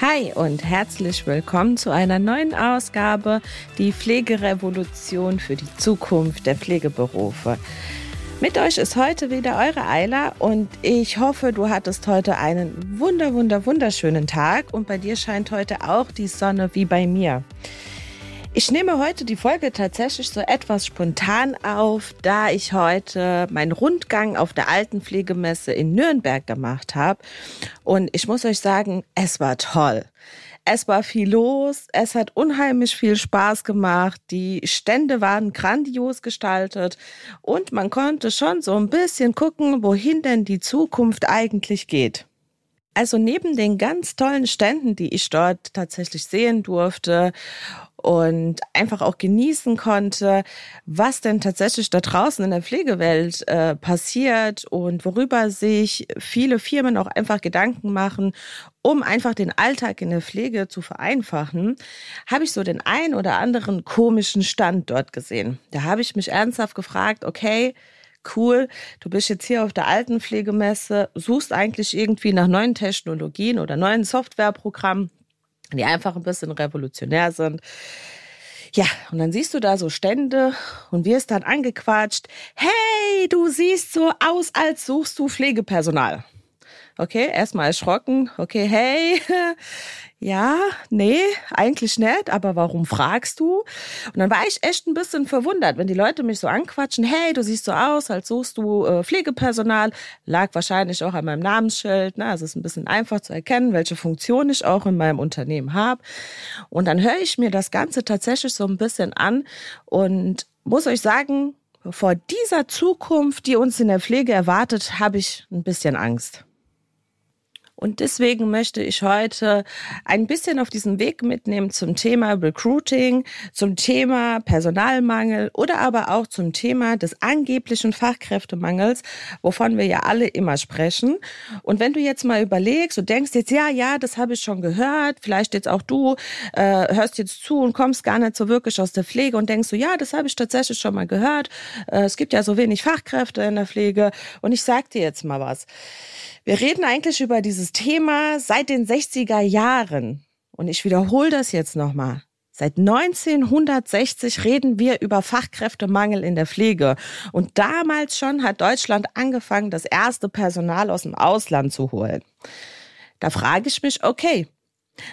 Hi und herzlich willkommen zu einer neuen Ausgabe, die Pflegerevolution für die Zukunft der Pflegeberufe. Mit euch ist heute wieder eure Eila und ich hoffe, du hattest heute einen wunder, wunder, wunderschönen Tag und bei dir scheint heute auch die Sonne wie bei mir. Ich nehme heute die Folge tatsächlich so etwas spontan auf, da ich heute meinen Rundgang auf der Altenpflegemesse in Nürnberg gemacht habe. Und ich muss euch sagen, es war toll. Es war viel los, es hat unheimlich viel Spaß gemacht, die Stände waren grandios gestaltet und man konnte schon so ein bisschen gucken, wohin denn die Zukunft eigentlich geht. Also neben den ganz tollen Ständen, die ich dort tatsächlich sehen durfte und einfach auch genießen konnte, was denn tatsächlich da draußen in der Pflegewelt äh, passiert und worüber sich viele Firmen auch einfach Gedanken machen, um einfach den Alltag in der Pflege zu vereinfachen, habe ich so den ein oder anderen komischen Stand dort gesehen. Da habe ich mich ernsthaft gefragt, okay, cool, du bist jetzt hier auf der Altenpflegemesse, suchst eigentlich irgendwie nach neuen Technologien oder neuen Softwareprogrammen die einfach ein bisschen revolutionär sind. Ja, und dann siehst du da so Stände und wirst dann angequatscht. Hey, du siehst so aus, als suchst du Pflegepersonal. Okay, erstmal erschrocken. Okay, hey, ja, nee, eigentlich nicht, aber warum fragst du? Und dann war ich echt ein bisschen verwundert, wenn die Leute mich so anquatschen, hey, du siehst so aus, als suchst du äh, Pflegepersonal, lag wahrscheinlich auch an meinem Namensschild, ne? also es ist ein bisschen einfach zu erkennen, welche Funktion ich auch in meinem Unternehmen habe. Und dann höre ich mir das Ganze tatsächlich so ein bisschen an und muss euch sagen, vor dieser Zukunft, die uns in der Pflege erwartet, habe ich ein bisschen Angst. Und deswegen möchte ich heute ein bisschen auf diesen Weg mitnehmen zum Thema Recruiting, zum Thema Personalmangel oder aber auch zum Thema des angeblichen Fachkräftemangels, wovon wir ja alle immer sprechen. Und wenn du jetzt mal überlegst, du denkst jetzt, ja, ja, das habe ich schon gehört, vielleicht jetzt auch du äh, hörst jetzt zu und kommst gar nicht so wirklich aus der Pflege und denkst so, ja, das habe ich tatsächlich schon mal gehört. Äh, es gibt ja so wenig Fachkräfte in der Pflege. Und ich sag dir jetzt mal was. Wir reden eigentlich über dieses Thema seit den 60er Jahren. Und ich wiederhole das jetzt nochmal. Seit 1960 reden wir über Fachkräftemangel in der Pflege. Und damals schon hat Deutschland angefangen, das erste Personal aus dem Ausland zu holen. Da frage ich mich, okay,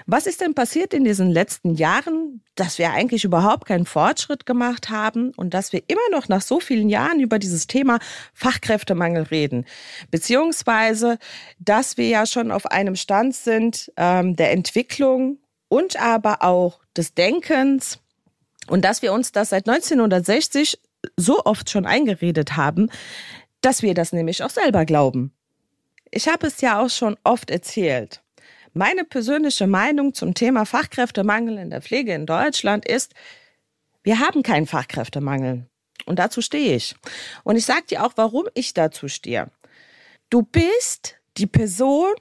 was ist denn passiert in diesen letzten Jahren, dass wir eigentlich überhaupt keinen Fortschritt gemacht haben und dass wir immer noch nach so vielen Jahren über dieses Thema Fachkräftemangel reden? Beziehungsweise, dass wir ja schon auf einem Stand sind ähm, der Entwicklung und aber auch des Denkens und dass wir uns das seit 1960 so oft schon eingeredet haben, dass wir das nämlich auch selber glauben. Ich habe es ja auch schon oft erzählt. Meine persönliche Meinung zum Thema Fachkräftemangel in der Pflege in Deutschland ist, wir haben keinen Fachkräftemangel. Und dazu stehe ich. Und ich sage dir auch, warum ich dazu stehe. Du bist die Person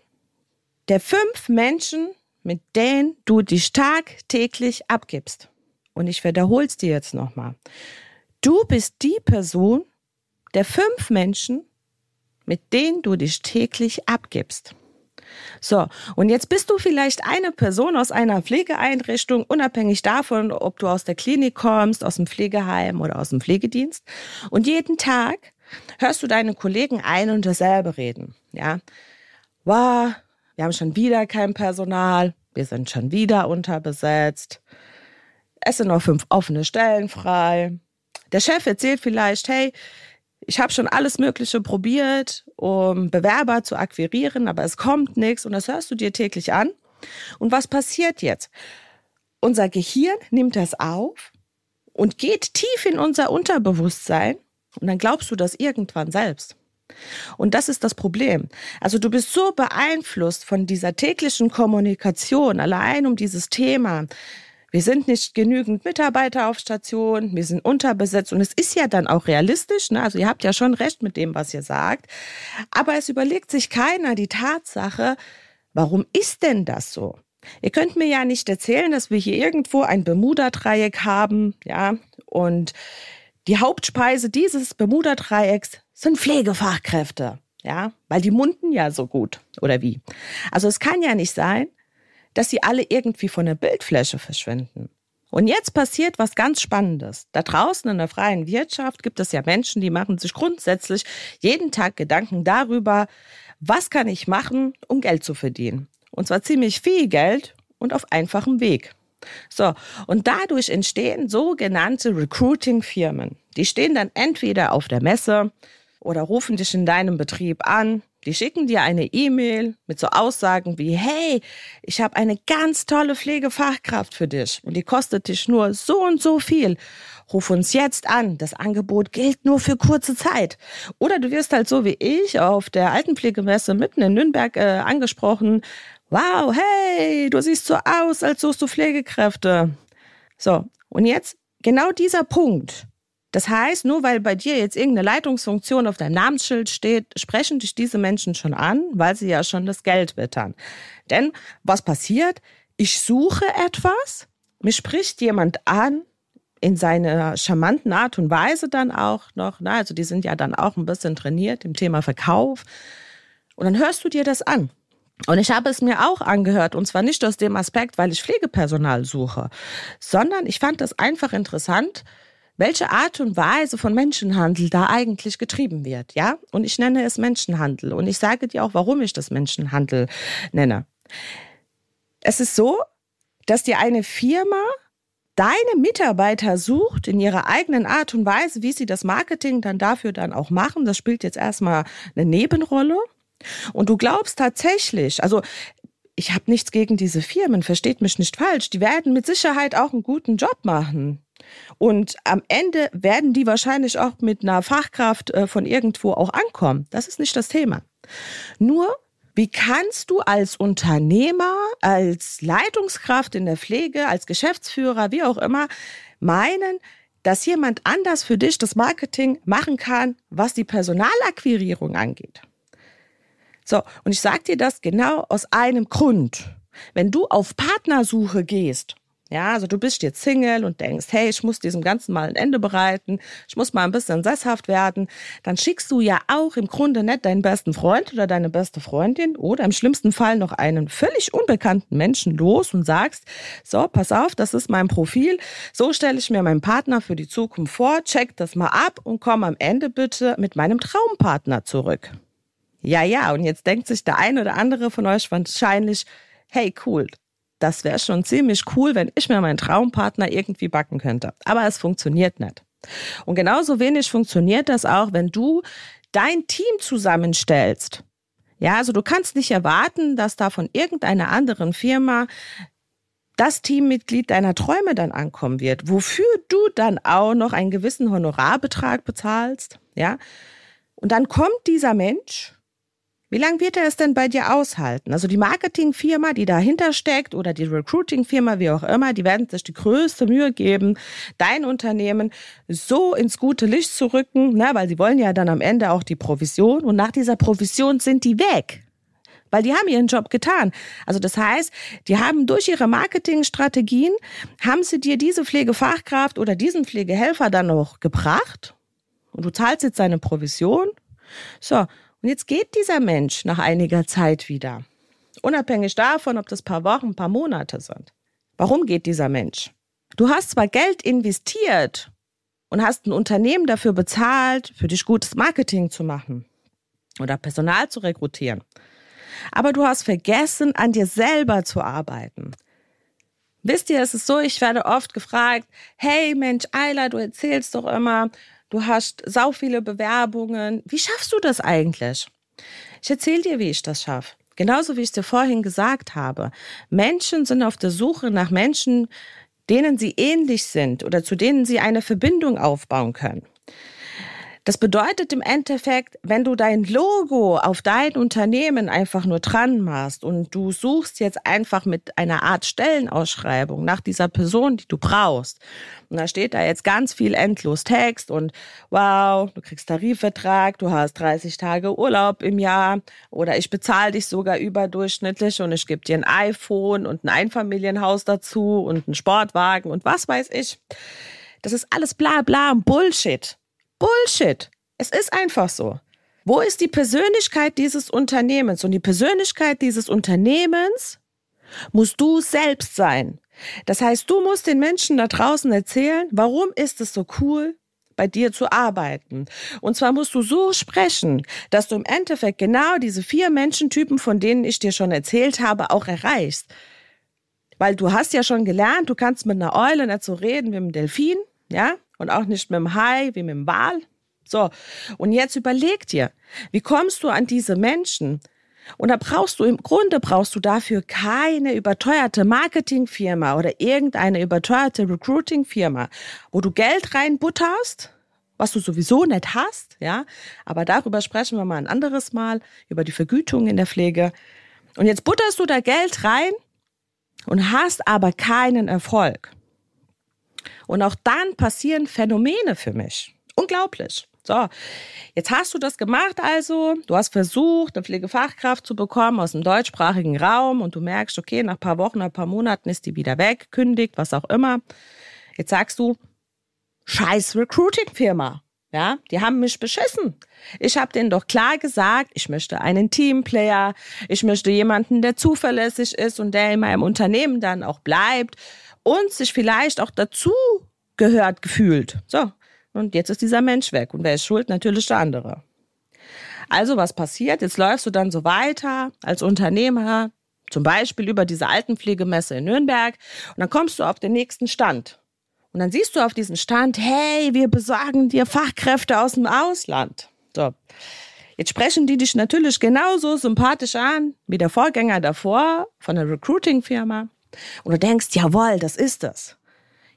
der fünf Menschen, mit denen du dich tagtäglich abgibst. Und ich wiederhole es dir jetzt nochmal. Du bist die Person der fünf Menschen, mit denen du dich täglich abgibst. So, und jetzt bist du vielleicht eine Person aus einer Pflegeeinrichtung, unabhängig davon, ob du aus der Klinik kommst, aus dem Pflegeheim oder aus dem Pflegedienst. Und jeden Tag hörst du deine Kollegen ein und dasselbe reden. Ja, wow, wir haben schon wieder kein Personal, wir sind schon wieder unterbesetzt. Es sind noch fünf offene Stellen frei. Der Chef erzählt vielleicht, hey, ich habe schon alles Mögliche probiert, um Bewerber zu akquirieren, aber es kommt nichts und das hörst du dir täglich an. Und was passiert jetzt? Unser Gehirn nimmt das auf und geht tief in unser Unterbewusstsein und dann glaubst du das irgendwann selbst. Und das ist das Problem. Also du bist so beeinflusst von dieser täglichen Kommunikation, allein um dieses Thema, wir sind nicht genügend Mitarbeiter auf Station, wir sind unterbesetzt und es ist ja dann auch realistisch, ne? also ihr habt ja schon recht mit dem, was ihr sagt, aber es überlegt sich keiner die Tatsache, warum ist denn das so? Ihr könnt mir ja nicht erzählen, dass wir hier irgendwo ein Bermuda-Dreieck haben, ja, und die Hauptspeise dieses Bermuda-Dreiecks sind Pflegefachkräfte, ja, weil die munden ja so gut, oder wie? Also es kann ja nicht sein, dass sie alle irgendwie von der Bildfläche verschwinden. Und jetzt passiert was ganz Spannendes. Da draußen in der freien Wirtschaft gibt es ja Menschen, die machen sich grundsätzlich jeden Tag Gedanken darüber, was kann ich machen, um Geld zu verdienen. Und zwar ziemlich viel Geld und auf einfachem Weg. So, und dadurch entstehen sogenannte Recruiting-Firmen. Die stehen dann entweder auf der Messe oder rufen dich in deinem Betrieb an. Die schicken dir eine E-Mail mit so Aussagen wie, hey, ich habe eine ganz tolle Pflegefachkraft für dich und die kostet dich nur so und so viel. Ruf uns jetzt an. Das Angebot gilt nur für kurze Zeit. Oder du wirst halt so wie ich auf der Altenpflegemesse mitten in Nürnberg äh, angesprochen. Wow, hey, du siehst so aus, als suchst du Pflegekräfte. So, und jetzt genau dieser Punkt das heißt, nur weil bei dir jetzt irgendeine Leitungsfunktion auf deinem Namensschild steht, sprechen dich diese Menschen schon an, weil sie ja schon das Geld wittern. Denn was passiert? Ich suche etwas, mich spricht jemand an, in seiner charmanten Art und Weise dann auch noch, na, also die sind ja dann auch ein bisschen trainiert im Thema Verkauf. Und dann hörst du dir das an. Und ich habe es mir auch angehört, und zwar nicht aus dem Aspekt, weil ich Pflegepersonal suche, sondern ich fand das einfach interessant, welche Art und Weise von Menschenhandel da eigentlich getrieben wird, ja? Und ich nenne es Menschenhandel und ich sage dir auch, warum ich das Menschenhandel nenne. Es ist so, dass dir eine Firma deine Mitarbeiter sucht in ihrer eigenen Art und Weise, wie sie das Marketing dann dafür dann auch machen. Das spielt jetzt erstmal eine Nebenrolle. Und du glaubst tatsächlich, also ich habe nichts gegen diese Firmen, versteht mich nicht falsch, die werden mit Sicherheit auch einen guten Job machen. Und am Ende werden die wahrscheinlich auch mit einer Fachkraft äh, von irgendwo auch ankommen. Das ist nicht das Thema. Nur, wie kannst du als Unternehmer, als Leitungskraft in der Pflege, als Geschäftsführer, wie auch immer, meinen, dass jemand anders für dich das Marketing machen kann, was die Personalakquirierung angeht? So, und ich sage dir das genau aus einem Grund. Wenn du auf Partnersuche gehst, ja, also du bist jetzt Single und denkst, hey, ich muss diesem Ganzen mal ein Ende bereiten, ich muss mal ein bisschen sesshaft werden, dann schickst du ja auch im Grunde nicht deinen besten Freund oder deine beste Freundin oder im schlimmsten Fall noch einen völlig unbekannten Menschen los und sagst, so, pass auf, das ist mein Profil, so stelle ich mir meinen Partner für die Zukunft vor, check das mal ab und komm am Ende bitte mit meinem Traumpartner zurück. Ja, ja, und jetzt denkt sich der eine oder andere von euch wahrscheinlich, hey, cool, das wäre schon ziemlich cool, wenn ich mir meinen Traumpartner irgendwie backen könnte. Aber es funktioniert nicht. Und genauso wenig funktioniert das auch, wenn du dein Team zusammenstellst. Ja, also du kannst nicht erwarten, dass da von irgendeiner anderen Firma das Teammitglied deiner Träume dann ankommen wird, wofür du dann auch noch einen gewissen Honorarbetrag bezahlst, ja? Und dann kommt dieser Mensch wie lange wird er es denn bei dir aushalten? Also die Marketingfirma, die dahinter steckt oder die Recruitingfirma, wie auch immer, die werden sich die größte Mühe geben, dein Unternehmen so ins gute Licht zu rücken, ne, weil sie wollen ja dann am Ende auch die Provision und nach dieser Provision sind die weg weil die haben ihren Job getan. Also das heißt, die haben durch ihre Marketingstrategien, haben sie dir diese Pflegefachkraft oder diesen Pflegehelfer dann noch gebracht und du zahlst jetzt seine Provision. So, und jetzt geht dieser Mensch nach einiger Zeit wieder. Unabhängig davon, ob das paar Wochen, paar Monate sind. Warum geht dieser Mensch? Du hast zwar Geld investiert und hast ein Unternehmen dafür bezahlt, für dich gutes Marketing zu machen oder Personal zu rekrutieren. Aber du hast vergessen, an dir selber zu arbeiten. Wisst ihr, es ist so, ich werde oft gefragt, hey Mensch, Ayla, du erzählst doch immer, du hast sau viele Bewerbungen. Wie schaffst du das eigentlich? Ich erzähle dir, wie ich das schaffe. Genauso wie ich es dir vorhin gesagt habe. Menschen sind auf der Suche nach Menschen, denen sie ähnlich sind oder zu denen sie eine Verbindung aufbauen können. Das bedeutet im Endeffekt, wenn du dein Logo auf dein Unternehmen einfach nur dran machst und du suchst jetzt einfach mit einer Art Stellenausschreibung nach dieser Person, die du brauchst. Und da steht da jetzt ganz viel endlos Text und wow, du kriegst Tarifvertrag, du hast 30 Tage Urlaub im Jahr oder ich bezahle dich sogar überdurchschnittlich und ich gebe dir ein iPhone und ein Einfamilienhaus dazu und einen Sportwagen und was weiß ich. Das ist alles bla bla Bullshit. Bullshit. Es ist einfach so. Wo ist die Persönlichkeit dieses Unternehmens? Und die Persönlichkeit dieses Unternehmens musst du selbst sein. Das heißt, du musst den Menschen da draußen erzählen, warum ist es so cool, bei dir zu arbeiten. Und zwar musst du so sprechen, dass du im Endeffekt genau diese vier Menschentypen, von denen ich dir schon erzählt habe, auch erreichst. Weil du hast ja schon gelernt, du kannst mit einer Eule nicht so reden wie mit einem Delfin, ja, und auch nicht mit einem Hai wie mit einem Wal. So. Und jetzt überleg dir, wie kommst du an diese Menschen? Und da brauchst du im Grunde brauchst du dafür keine überteuerte Marketingfirma oder irgendeine überteuerte Recruitingfirma, wo du Geld reinbutterst, was du sowieso nicht hast, ja. Aber darüber sprechen wir mal ein anderes Mal, über die Vergütung in der Pflege. Und jetzt butterst du da Geld rein und hast aber keinen Erfolg. Und auch dann passieren Phänomene für mich. Unglaublich. So, jetzt hast du das gemacht also, du hast versucht, eine Pflegefachkraft zu bekommen aus dem deutschsprachigen Raum und du merkst, okay, nach ein paar Wochen, ein paar Monaten ist die wieder weg, kündigt, was auch immer. Jetzt sagst du, scheiß Recruiting-Firma. Ja, die haben mich beschissen. Ich habe denen doch klar gesagt, ich möchte einen Teamplayer, ich möchte jemanden, der zuverlässig ist und der in meinem Unternehmen dann auch bleibt und sich vielleicht auch dazu gehört gefühlt. So, und jetzt ist dieser Mensch weg. Und wer ist schuld? Natürlich der andere. Also was passiert? Jetzt läufst du dann so weiter als Unternehmer, zum Beispiel über diese Altenpflegemesse in Nürnberg. Und dann kommst du auf den nächsten Stand. Und dann siehst du auf diesem Stand, hey, wir besorgen dir Fachkräfte aus dem Ausland. So. Jetzt sprechen die dich natürlich genauso sympathisch an wie der Vorgänger davor von der Recruiting-Firma. Und du denkst, jawohl, das ist es.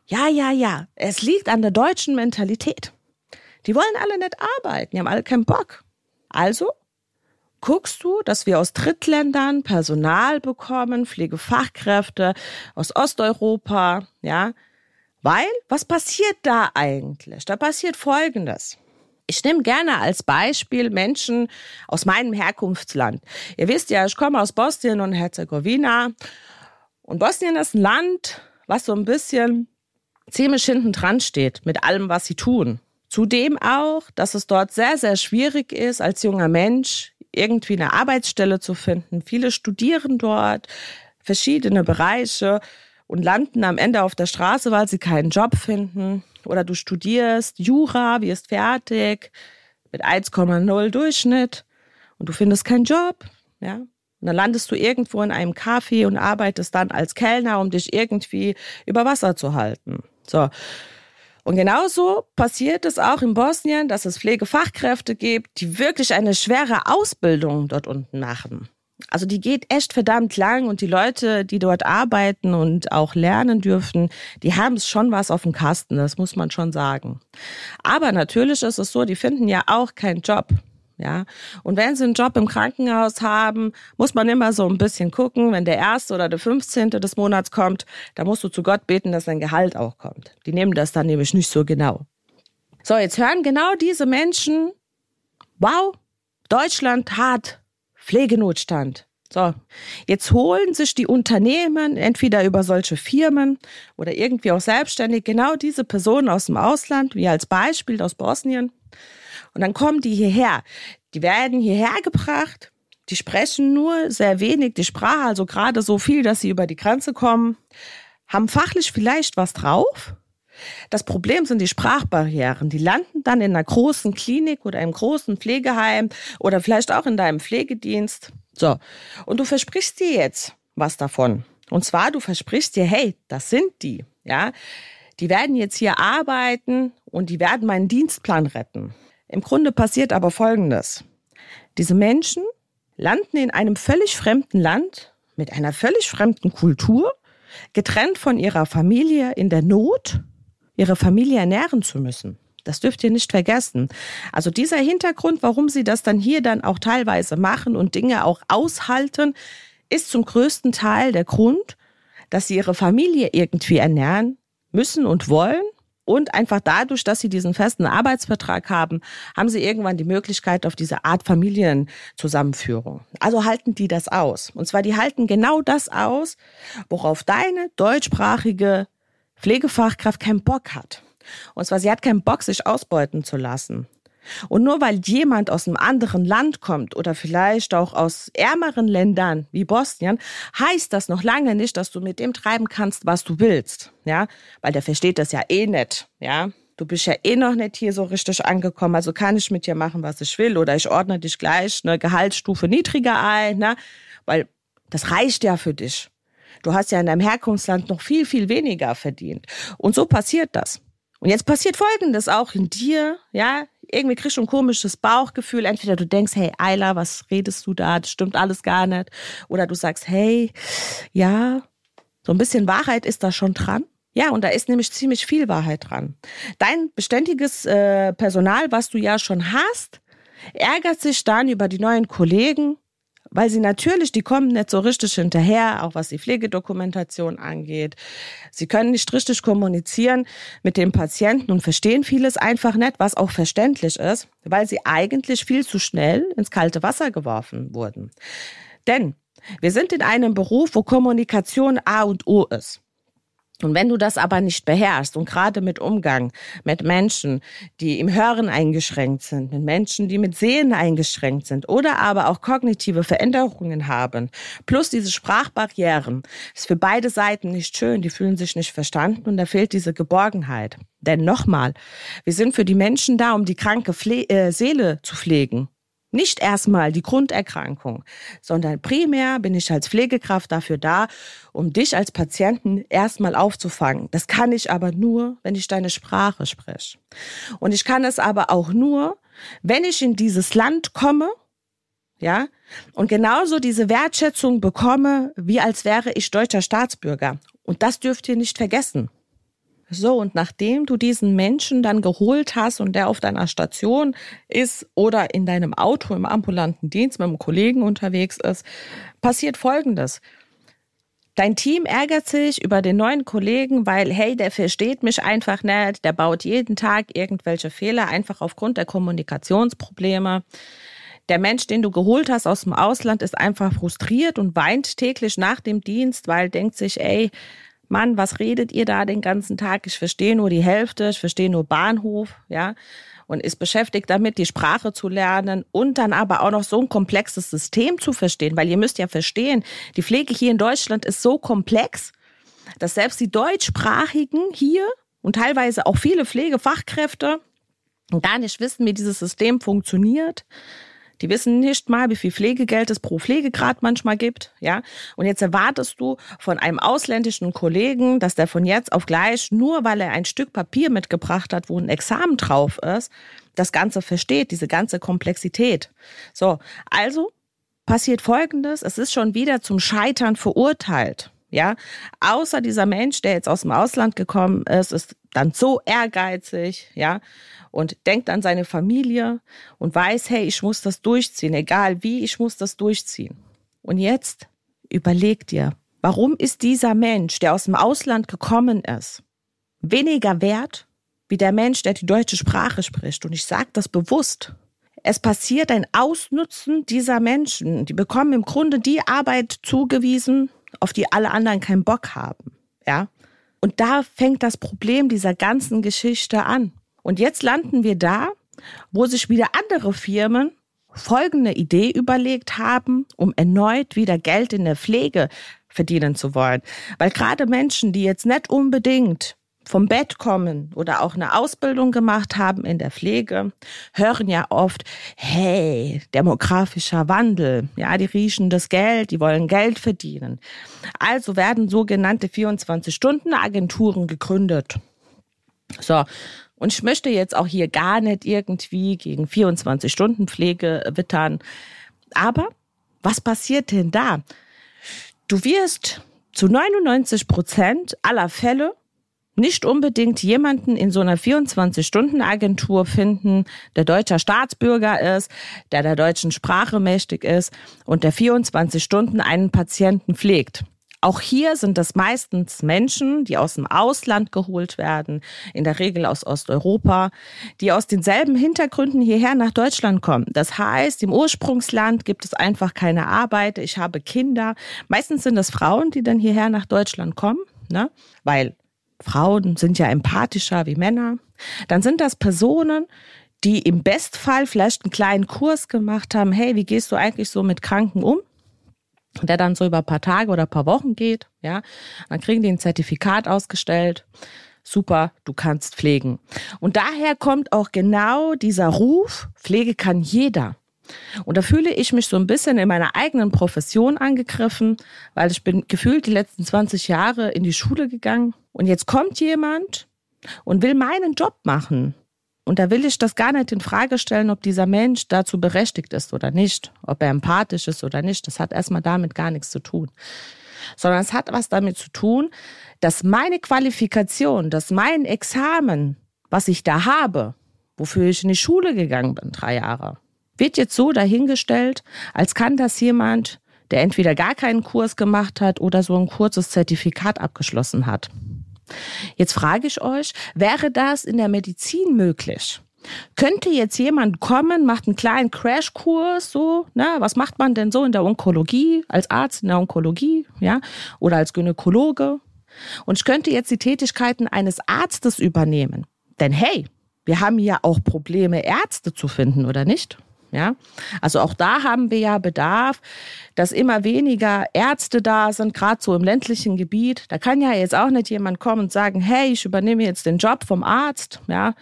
Ja, ja, ja. Es liegt an der deutschen Mentalität. Die wollen alle nicht arbeiten, die haben alle keinen Bock. Also guckst du, dass wir aus Drittländern Personal bekommen, Pflegefachkräfte aus Osteuropa, ja. Weil, was passiert da eigentlich? Da passiert Folgendes. Ich nehme gerne als Beispiel Menschen aus meinem Herkunftsland. Ihr wisst ja, ich komme aus Bosnien und Herzegowina. Und Bosnien ist ein Land, was so ein bisschen ziemlich hinten dran steht mit allem, was sie tun. Zudem auch, dass es dort sehr, sehr schwierig ist, als junger Mensch irgendwie eine Arbeitsstelle zu finden. Viele studieren dort verschiedene Bereiche und landen am Ende auf der Straße, weil sie keinen Job finden. Oder du studierst Jura, wirst fertig mit 1,0 Durchschnitt und du findest keinen Job. Ja, und dann landest du irgendwo in einem Café und arbeitest dann als Kellner, um dich irgendwie über Wasser zu halten. So. Und genauso passiert es auch in Bosnien, dass es Pflegefachkräfte gibt, die wirklich eine schwere Ausbildung dort unten machen. Also die geht echt verdammt lang und die Leute, die dort arbeiten und auch lernen dürfen, die haben es schon was auf dem Kasten, das muss man schon sagen. Aber natürlich ist es so, die finden ja auch keinen Job. Ja, und wenn sie einen Job im Krankenhaus haben, muss man immer so ein bisschen gucken, wenn der erste oder der 15. des Monats kommt, da musst du zu Gott beten, dass dein Gehalt auch kommt. Die nehmen das dann nämlich nicht so genau. So, jetzt hören genau diese Menschen, wow, Deutschland hat Pflegenotstand. So, jetzt holen sich die Unternehmen entweder über solche Firmen oder irgendwie auch selbstständig genau diese Personen aus dem Ausland, wie als Beispiel aus Bosnien, und dann kommen die hierher. Die werden hierher gebracht. Die sprechen nur sehr wenig die Sprache, also gerade so viel, dass sie über die Grenze kommen, haben fachlich vielleicht was drauf. Das Problem sind die Sprachbarrieren. Die landen dann in einer großen Klinik oder einem großen Pflegeheim oder vielleicht auch in deinem Pflegedienst. So. Und du versprichst dir jetzt was davon. Und zwar, du versprichst dir, hey, das sind die, ja. Die werden jetzt hier arbeiten und die werden meinen Dienstplan retten. Im Grunde passiert aber Folgendes. Diese Menschen landen in einem völlig fremden Land mit einer völlig fremden Kultur, getrennt von ihrer Familie in der Not, ihre Familie ernähren zu müssen. Das dürft ihr nicht vergessen. Also dieser Hintergrund, warum sie das dann hier dann auch teilweise machen und Dinge auch aushalten, ist zum größten Teil der Grund, dass sie ihre Familie irgendwie ernähren müssen und wollen und einfach dadurch, dass sie diesen festen Arbeitsvertrag haben, haben sie irgendwann die Möglichkeit auf diese Art Familienzusammenführung. Also halten die das aus. Und zwar, die halten genau das aus, worauf deine deutschsprachige Pflegefachkraft keinen Bock hat. Und zwar, sie hat keinen Bock, sich ausbeuten zu lassen. Und nur weil jemand aus einem anderen Land kommt oder vielleicht auch aus ärmeren Ländern wie Bosnien, heißt das noch lange nicht, dass du mit dem treiben kannst, was du willst. Ja, weil der versteht das ja eh nicht. Ja, du bist ja eh noch nicht hier so richtig angekommen, also kann ich mit dir machen, was ich will oder ich ordne dich gleich eine Gehaltsstufe niedriger ein, ne? weil das reicht ja für dich. Du hast ja in deinem Herkunftsland noch viel, viel weniger verdient. Und so passiert das. Und jetzt passiert Folgendes auch in dir, ja, irgendwie kriegst du ein komisches Bauchgefühl. Entweder du denkst, hey, Ayla, was redest du da? Das stimmt alles gar nicht. Oder du sagst, hey, ja, so ein bisschen Wahrheit ist da schon dran. Ja, und da ist nämlich ziemlich viel Wahrheit dran. Dein beständiges äh, Personal, was du ja schon hast, ärgert sich dann über die neuen Kollegen, weil sie natürlich, die kommen nicht so richtig hinterher, auch was die Pflegedokumentation angeht. Sie können nicht richtig kommunizieren mit dem Patienten und verstehen vieles einfach nicht, was auch verständlich ist, weil sie eigentlich viel zu schnell ins kalte Wasser geworfen wurden. Denn wir sind in einem Beruf, wo Kommunikation A und O ist. Und wenn du das aber nicht beherrschst und gerade mit Umgang mit Menschen, die im Hören eingeschränkt sind, mit Menschen, die mit Sehen eingeschränkt sind oder aber auch kognitive Veränderungen haben, plus diese Sprachbarrieren, ist für beide Seiten nicht schön, die fühlen sich nicht verstanden und da fehlt diese Geborgenheit. Denn nochmal, wir sind für die Menschen da, um die kranke Pfle äh, Seele zu pflegen nicht erstmal die Grunderkrankung, sondern primär bin ich als Pflegekraft dafür da, um dich als Patienten erstmal aufzufangen. Das kann ich aber nur, wenn ich deine Sprache spreche. Und ich kann es aber auch nur, wenn ich in dieses Land komme, ja, und genauso diese Wertschätzung bekomme, wie als wäre ich deutscher Staatsbürger. Und das dürft ihr nicht vergessen. So, und nachdem du diesen Menschen dann geholt hast und der auf deiner Station ist oder in deinem Auto im ambulanten Dienst mit einem Kollegen unterwegs ist, passiert Folgendes. Dein Team ärgert sich über den neuen Kollegen, weil, hey, der versteht mich einfach nicht, der baut jeden Tag irgendwelche Fehler, einfach aufgrund der Kommunikationsprobleme. Der Mensch, den du geholt hast aus dem Ausland, ist einfach frustriert und weint täglich nach dem Dienst, weil denkt sich, ey, Mann, was redet ihr da den ganzen Tag? Ich verstehe nur die Hälfte, ich verstehe nur Bahnhof, ja. Und ist beschäftigt damit, die Sprache zu lernen und dann aber auch noch so ein komplexes System zu verstehen, weil ihr müsst ja verstehen, die Pflege hier in Deutschland ist so komplex, dass selbst die Deutschsprachigen hier und teilweise auch viele Pflegefachkräfte gar nicht wissen, wie dieses System funktioniert. Die wissen nicht mal, wie viel Pflegegeld es pro Pflegegrad manchmal gibt, ja. Und jetzt erwartest du von einem ausländischen Kollegen, dass der von jetzt auf gleich, nur weil er ein Stück Papier mitgebracht hat, wo ein Examen drauf ist, das Ganze versteht, diese ganze Komplexität. So. Also passiert Folgendes. Es ist schon wieder zum Scheitern verurteilt. Ja, außer dieser Mensch, der jetzt aus dem Ausland gekommen ist, ist dann so ehrgeizig, ja, und denkt an seine Familie und weiß, hey, ich muss das durchziehen, egal wie, ich muss das durchziehen. Und jetzt überleg dir, warum ist dieser Mensch, der aus dem Ausland gekommen ist, weniger wert wie der Mensch, der die deutsche Sprache spricht? Und ich sage das bewusst. Es passiert ein Ausnutzen dieser Menschen. Die bekommen im Grunde die Arbeit zugewiesen, auf die alle anderen keinen Bock haben. Ja? Und da fängt das Problem dieser ganzen Geschichte an. Und jetzt landen wir da, wo sich wieder andere Firmen folgende Idee überlegt haben, um erneut wieder Geld in der Pflege verdienen zu wollen. Weil gerade Menschen, die jetzt nicht unbedingt vom Bett kommen oder auch eine Ausbildung gemacht haben in der Pflege, hören ja oft, hey, demografischer Wandel, ja, die riechen das Geld, die wollen Geld verdienen. Also werden sogenannte 24-Stunden-Agenturen gegründet. So, und ich möchte jetzt auch hier gar nicht irgendwie gegen 24-Stunden-Pflege wittern. Aber was passiert denn da? Du wirst zu 99 Prozent aller Fälle nicht unbedingt jemanden in so einer 24-Stunden-Agentur finden, der deutscher Staatsbürger ist, der der deutschen Sprache mächtig ist und der 24 Stunden einen Patienten pflegt. Auch hier sind es meistens Menschen, die aus dem Ausland geholt werden, in der Regel aus Osteuropa, die aus denselben Hintergründen hierher nach Deutschland kommen. Das heißt, im Ursprungsland gibt es einfach keine Arbeit. Ich habe Kinder. Meistens sind es Frauen, die dann hierher nach Deutschland kommen, ne? weil Frauen sind ja empathischer wie Männer. Dann sind das Personen, die im Bestfall vielleicht einen kleinen Kurs gemacht haben, hey, wie gehst du eigentlich so mit Kranken um? Der dann so über ein paar Tage oder ein paar Wochen geht, ja. Dann kriegen die ein Zertifikat ausgestellt. Super, du kannst pflegen. Und daher kommt auch genau dieser Ruf, Pflege kann jeder. Und da fühle ich mich so ein bisschen in meiner eigenen Profession angegriffen, weil ich bin gefühlt die letzten 20 Jahre in die Schule gegangen und jetzt kommt jemand und will meinen Job machen. Und da will ich das gar nicht in Frage stellen, ob dieser Mensch dazu berechtigt ist oder nicht, ob er empathisch ist oder nicht. Das hat erstmal damit gar nichts zu tun. Sondern es hat was damit zu tun, dass meine Qualifikation, dass mein Examen, was ich da habe, wofür ich in die Schule gegangen bin, drei Jahre, wird jetzt so dahingestellt, als kann das jemand, der entweder gar keinen Kurs gemacht hat oder so ein kurzes Zertifikat abgeschlossen hat. Jetzt frage ich euch, wäre das in der Medizin möglich? Könnte jetzt jemand kommen, macht einen kleinen Crashkurs, so, ne, was macht man denn so in der Onkologie, als Arzt in der Onkologie, ja, oder als Gynäkologe? Und ich könnte jetzt die Tätigkeiten eines Arztes übernehmen. Denn hey, wir haben ja auch Probleme, Ärzte zu finden, oder nicht? Ja, also auch da haben wir ja Bedarf, dass immer weniger Ärzte da sind, gerade so im ländlichen Gebiet. Da kann ja jetzt auch nicht jemand kommen und sagen, hey, ich übernehme jetzt den Job vom Arzt. Ja,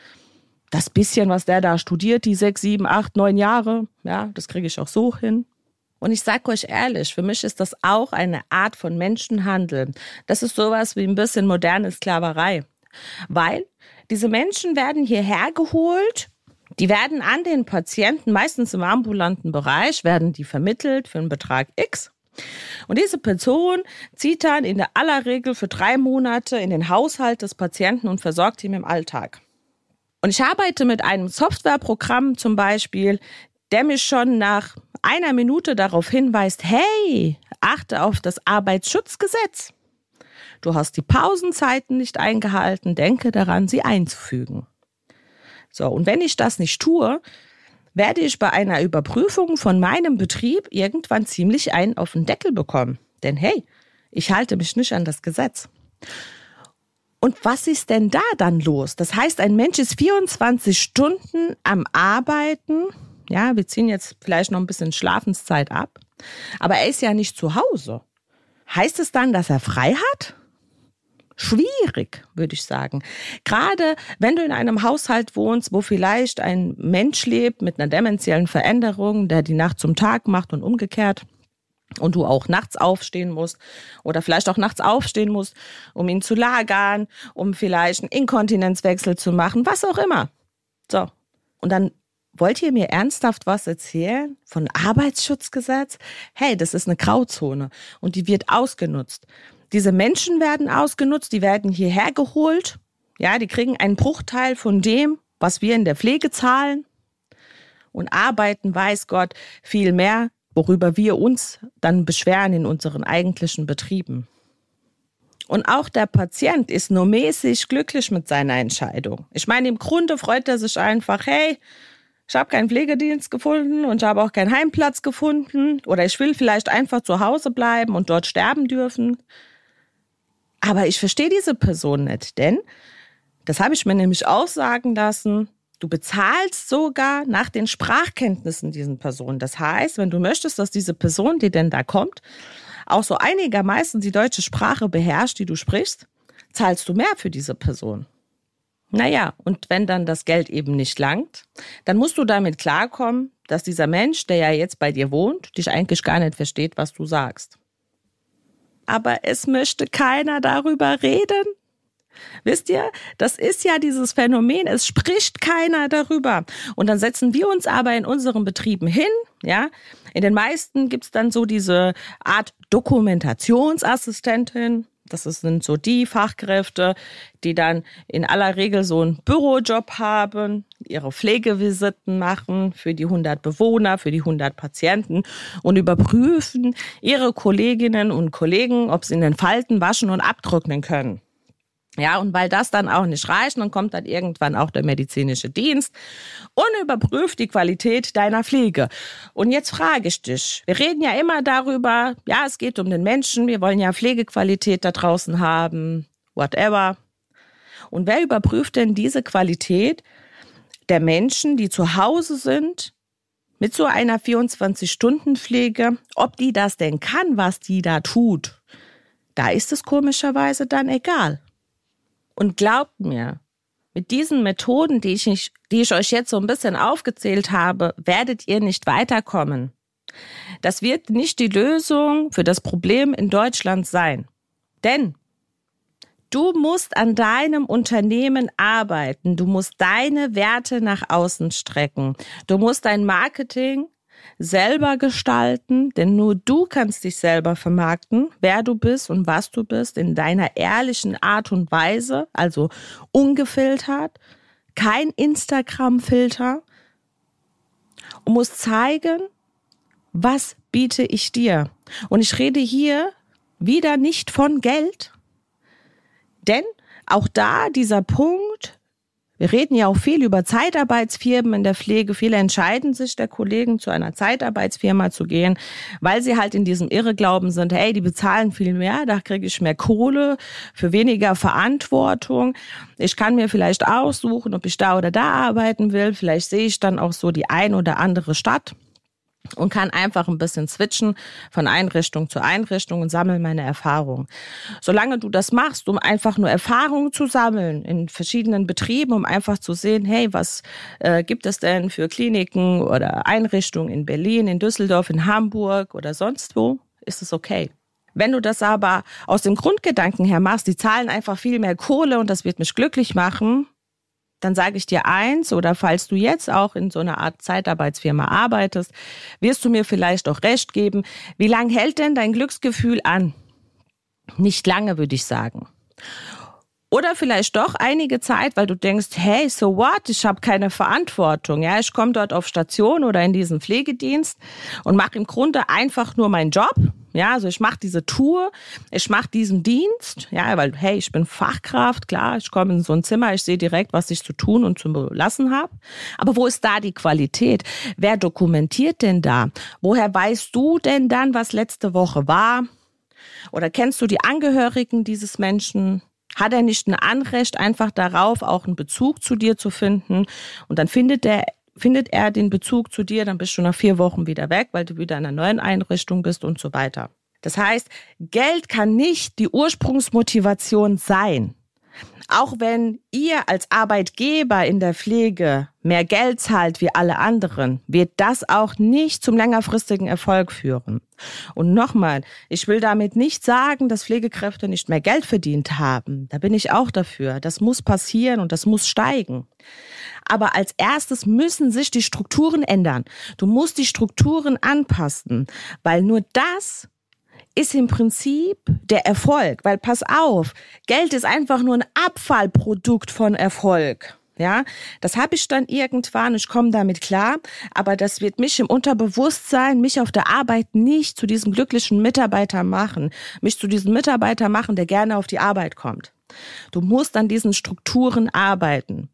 das bisschen, was der da studiert, die sechs, sieben, acht, neun Jahre, ja, das kriege ich auch so hin. Und ich sage euch ehrlich, für mich ist das auch eine Art von Menschenhandel. Das ist sowas wie ein bisschen moderne Sklaverei. Weil diese Menschen werden hierher geholt die werden an den Patienten, meistens im ambulanten Bereich, werden die vermittelt für einen Betrag X. Und diese Person zieht dann in der aller Regel für drei Monate in den Haushalt des Patienten und versorgt ihn im Alltag. Und ich arbeite mit einem Softwareprogramm zum Beispiel, der mich schon nach einer Minute darauf hinweist, hey, achte auf das Arbeitsschutzgesetz. Du hast die Pausenzeiten nicht eingehalten, denke daran, sie einzufügen. So, und wenn ich das nicht tue, werde ich bei einer Überprüfung von meinem Betrieb irgendwann ziemlich einen auf den Deckel bekommen. Denn hey, ich halte mich nicht an das Gesetz. Und was ist denn da dann los? Das heißt, ein Mensch ist 24 Stunden am Arbeiten. Ja, wir ziehen jetzt vielleicht noch ein bisschen Schlafenszeit ab. Aber er ist ja nicht zu Hause. Heißt es dann, dass er frei hat? Schwierig, würde ich sagen. Gerade wenn du in einem Haushalt wohnst, wo vielleicht ein Mensch lebt mit einer dementiellen Veränderung, der die Nacht zum Tag macht und umgekehrt, und du auch nachts aufstehen musst oder vielleicht auch nachts aufstehen musst, um ihn zu lagern, um vielleicht einen Inkontinenzwechsel zu machen, was auch immer. So. Und dann wollt ihr mir ernsthaft was erzählen von Arbeitsschutzgesetz? Hey, das ist eine Grauzone und die wird ausgenutzt. Diese Menschen werden ausgenutzt, die werden hierher geholt. Ja, die kriegen einen Bruchteil von dem, was wir in der Pflege zahlen und arbeiten, weiß Gott, viel mehr, worüber wir uns dann beschweren in unseren eigentlichen Betrieben. Und auch der Patient ist nur mäßig glücklich mit seiner Entscheidung. Ich meine, im Grunde freut er sich einfach, hey, ich habe keinen Pflegedienst gefunden und ich habe auch keinen Heimplatz gefunden oder ich will vielleicht einfach zu Hause bleiben und dort sterben dürfen. Aber ich verstehe diese Person nicht, denn das habe ich mir nämlich auch sagen lassen. Du bezahlst sogar nach den Sprachkenntnissen diesen Personen. Das heißt, wenn du möchtest, dass diese Person, die denn da kommt, auch so einigermaßen die deutsche Sprache beherrscht, die du sprichst, zahlst du mehr für diese Person. Naja, und wenn dann das Geld eben nicht langt, dann musst du damit klarkommen, dass dieser Mensch, der ja jetzt bei dir wohnt, dich eigentlich gar nicht versteht, was du sagst aber es möchte keiner darüber reden. Wisst ihr, das ist ja dieses Phänomen, es spricht keiner darüber. Und dann setzen wir uns aber in unseren Betrieben hin, ja. In den meisten gibt's dann so diese Art Dokumentationsassistentin, das sind so die Fachkräfte, die dann in aller Regel so einen Bürojob haben, ihre Pflegevisiten machen für die 100 Bewohner, für die 100 Patienten und überprüfen ihre Kolleginnen und Kollegen, ob sie in den Falten waschen und abtrocknen können. Ja, und weil das dann auch nicht reicht, dann kommt dann irgendwann auch der medizinische Dienst und überprüft die Qualität deiner Pflege. Und jetzt frage ich dich, wir reden ja immer darüber, ja, es geht um den Menschen, wir wollen ja Pflegequalität da draußen haben, whatever. Und wer überprüft denn diese Qualität? der Menschen, die zu Hause sind, mit so einer 24-Stunden-Pflege, ob die das denn kann, was die da tut, da ist es komischerweise dann egal. Und glaubt mir, mit diesen Methoden, die ich, die ich euch jetzt so ein bisschen aufgezählt habe, werdet ihr nicht weiterkommen. Das wird nicht die Lösung für das Problem in Deutschland sein. Denn du musst an deinem Unternehmen arbeiten. Du musst deine Werte nach außen strecken. Du musst dein Marketing selber gestalten, denn nur du kannst dich selber vermarkten, wer du bist und was du bist, in deiner ehrlichen Art und Weise, also ungefiltert, kein Instagram-Filter und musst zeigen, was biete ich dir? Und ich rede hier wieder nicht von Geld, denn auch da dieser Punkt, wir reden ja auch viel über Zeitarbeitsfirmen in der Pflege. Viele entscheiden sich der Kollegen zu einer Zeitarbeitsfirma zu gehen, weil sie halt in diesem Irrglauben sind, hey, die bezahlen viel mehr, da kriege ich mehr Kohle für weniger Verantwortung. Ich kann mir vielleicht aussuchen, ob ich da oder da arbeiten will. Vielleicht sehe ich dann auch so die ein oder andere Stadt und kann einfach ein bisschen switchen von Einrichtung zu Einrichtung und sammeln meine Erfahrungen. Solange du das machst, um einfach nur Erfahrungen zu sammeln in verschiedenen Betrieben, um einfach zu sehen, hey, was äh, gibt es denn für Kliniken oder Einrichtungen in Berlin, in Düsseldorf, in Hamburg oder sonst wo, ist es okay. Wenn du das aber aus dem Grundgedanken her machst, die zahlen einfach viel mehr Kohle und das wird mich glücklich machen, dann sage ich dir eins, oder falls du jetzt auch in so einer Art Zeitarbeitsfirma arbeitest, wirst du mir vielleicht auch recht geben. Wie lange hält denn dein Glücksgefühl an? Nicht lange, würde ich sagen. Oder vielleicht doch einige Zeit, weil du denkst, hey, so what? Ich habe keine Verantwortung. Ja, ich komme dort auf Station oder in diesen Pflegedienst und mache im Grunde einfach nur meinen Job. Ja, also ich mache diese Tour, ich mache diesen Dienst, ja, weil hey, ich bin Fachkraft, klar, ich komme in so ein Zimmer, ich sehe direkt, was ich zu tun und zu lassen habe. Aber wo ist da die Qualität? Wer dokumentiert denn da? Woher weißt du denn dann, was letzte Woche war? Oder kennst du die Angehörigen dieses Menschen? hat er nicht ein Anrecht einfach darauf, auch einen Bezug zu dir zu finden. Und dann findet er, findet er den Bezug zu dir, dann bist du nach vier Wochen wieder weg, weil du wieder in einer neuen Einrichtung bist und so weiter. Das heißt, Geld kann nicht die Ursprungsmotivation sein. Auch wenn ihr als Arbeitgeber in der Pflege mehr Geld zahlt wie alle anderen, wird das auch nicht zum längerfristigen Erfolg führen. Und nochmal, ich will damit nicht sagen, dass Pflegekräfte nicht mehr Geld verdient haben. Da bin ich auch dafür. Das muss passieren und das muss steigen. Aber als erstes müssen sich die Strukturen ändern. Du musst die Strukturen anpassen, weil nur das ist im Prinzip der Erfolg, weil pass auf, Geld ist einfach nur ein Abfallprodukt von Erfolg. Ja, das habe ich dann irgendwann, ich komme damit klar, aber das wird mich im Unterbewusstsein, mich auf der Arbeit nicht zu diesem glücklichen Mitarbeiter machen, mich zu diesem Mitarbeiter machen, der gerne auf die Arbeit kommt. Du musst an diesen Strukturen arbeiten.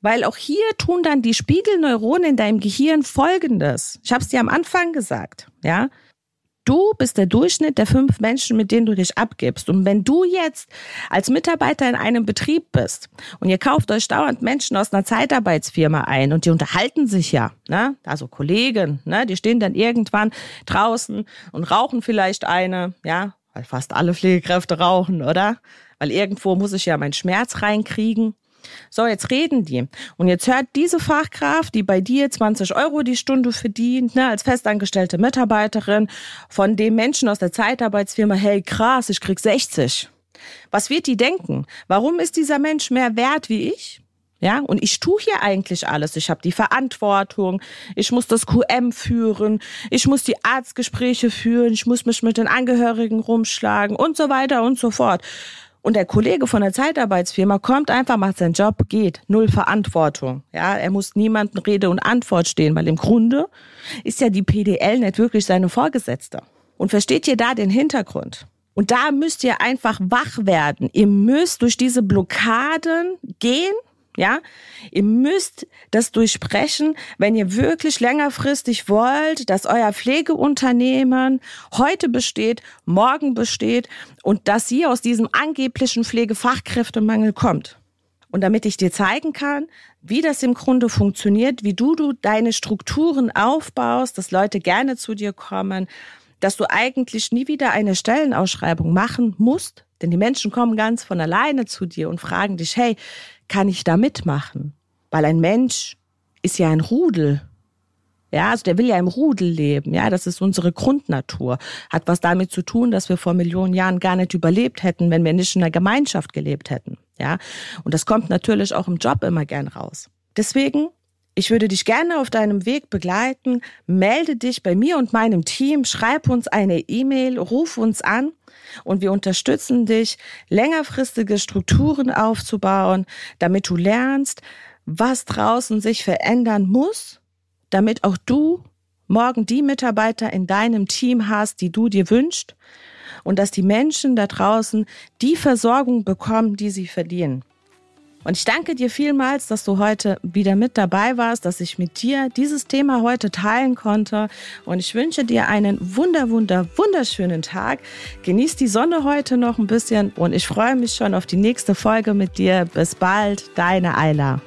Weil auch hier tun dann die Spiegelneuronen in deinem Gehirn Folgendes. Ich habe es dir am Anfang gesagt, ja. Du bist der Durchschnitt der fünf Menschen, mit denen du dich abgibst. Und wenn du jetzt als Mitarbeiter in einem Betrieb bist und ihr kauft euch dauernd Menschen aus einer Zeitarbeitsfirma ein und die unterhalten sich ja, ne? also Kollegen, ne? die stehen dann irgendwann draußen und rauchen vielleicht eine, ja, weil fast alle Pflegekräfte rauchen, oder? Weil irgendwo muss ich ja meinen Schmerz reinkriegen. So, jetzt reden die. Und jetzt hört diese Fachkraft, die bei dir 20 Euro die Stunde verdient, ne, als festangestellte Mitarbeiterin, von dem Menschen aus der Zeitarbeitsfirma, hey krass, ich krieg 60. Was wird die denken? Warum ist dieser Mensch mehr wert wie ich? Ja, und ich tue hier eigentlich alles. Ich habe die Verantwortung, ich muss das QM führen, ich muss die Arztgespräche führen, ich muss mich mit den Angehörigen rumschlagen und so weiter und so fort. Und der Kollege von der Zeitarbeitsfirma kommt einfach, macht seinen Job, geht. Null Verantwortung. Ja, er muss niemandem Rede und Antwort stehen, weil im Grunde ist ja die PDL nicht wirklich seine Vorgesetzte. Und versteht ihr da den Hintergrund? Und da müsst ihr einfach wach werden. Ihr müsst durch diese Blockaden gehen ja, ihr müsst das durchsprechen, wenn ihr wirklich längerfristig wollt, dass euer Pflegeunternehmen heute besteht, morgen besteht und dass ihr aus diesem angeblichen Pflegefachkräftemangel kommt. und damit ich dir zeigen kann, wie das im Grunde funktioniert, wie du, du deine Strukturen aufbaust, dass Leute gerne zu dir kommen, dass du eigentlich nie wieder eine Stellenausschreibung machen musst, denn die Menschen kommen ganz von alleine zu dir und fragen dich, hey, kann ich da mitmachen? Weil ein Mensch ist ja ein Rudel. Ja, also der will ja im Rudel leben. Ja, das ist unsere Grundnatur. Hat was damit zu tun, dass wir vor Millionen Jahren gar nicht überlebt hätten, wenn wir nicht in einer Gemeinschaft gelebt hätten. Ja, und das kommt natürlich auch im Job immer gern raus. Deswegen, ich würde dich gerne auf deinem Weg begleiten. Melde dich bei mir und meinem Team, schreib uns eine E-Mail, ruf uns an und wir unterstützen dich, längerfristige Strukturen aufzubauen, damit du lernst, was draußen sich verändern muss damit auch du morgen die Mitarbeiter in deinem Team hast, die du dir wünschst und dass die Menschen da draußen die Versorgung bekommen, die sie verdienen. Und ich danke dir vielmals, dass du heute wieder mit dabei warst, dass ich mit dir dieses Thema heute teilen konnte. Und ich wünsche dir einen wunder, wunder, wunderschönen Tag. Genieß die Sonne heute noch ein bisschen und ich freue mich schon auf die nächste Folge mit dir. Bis bald, deine Ayla.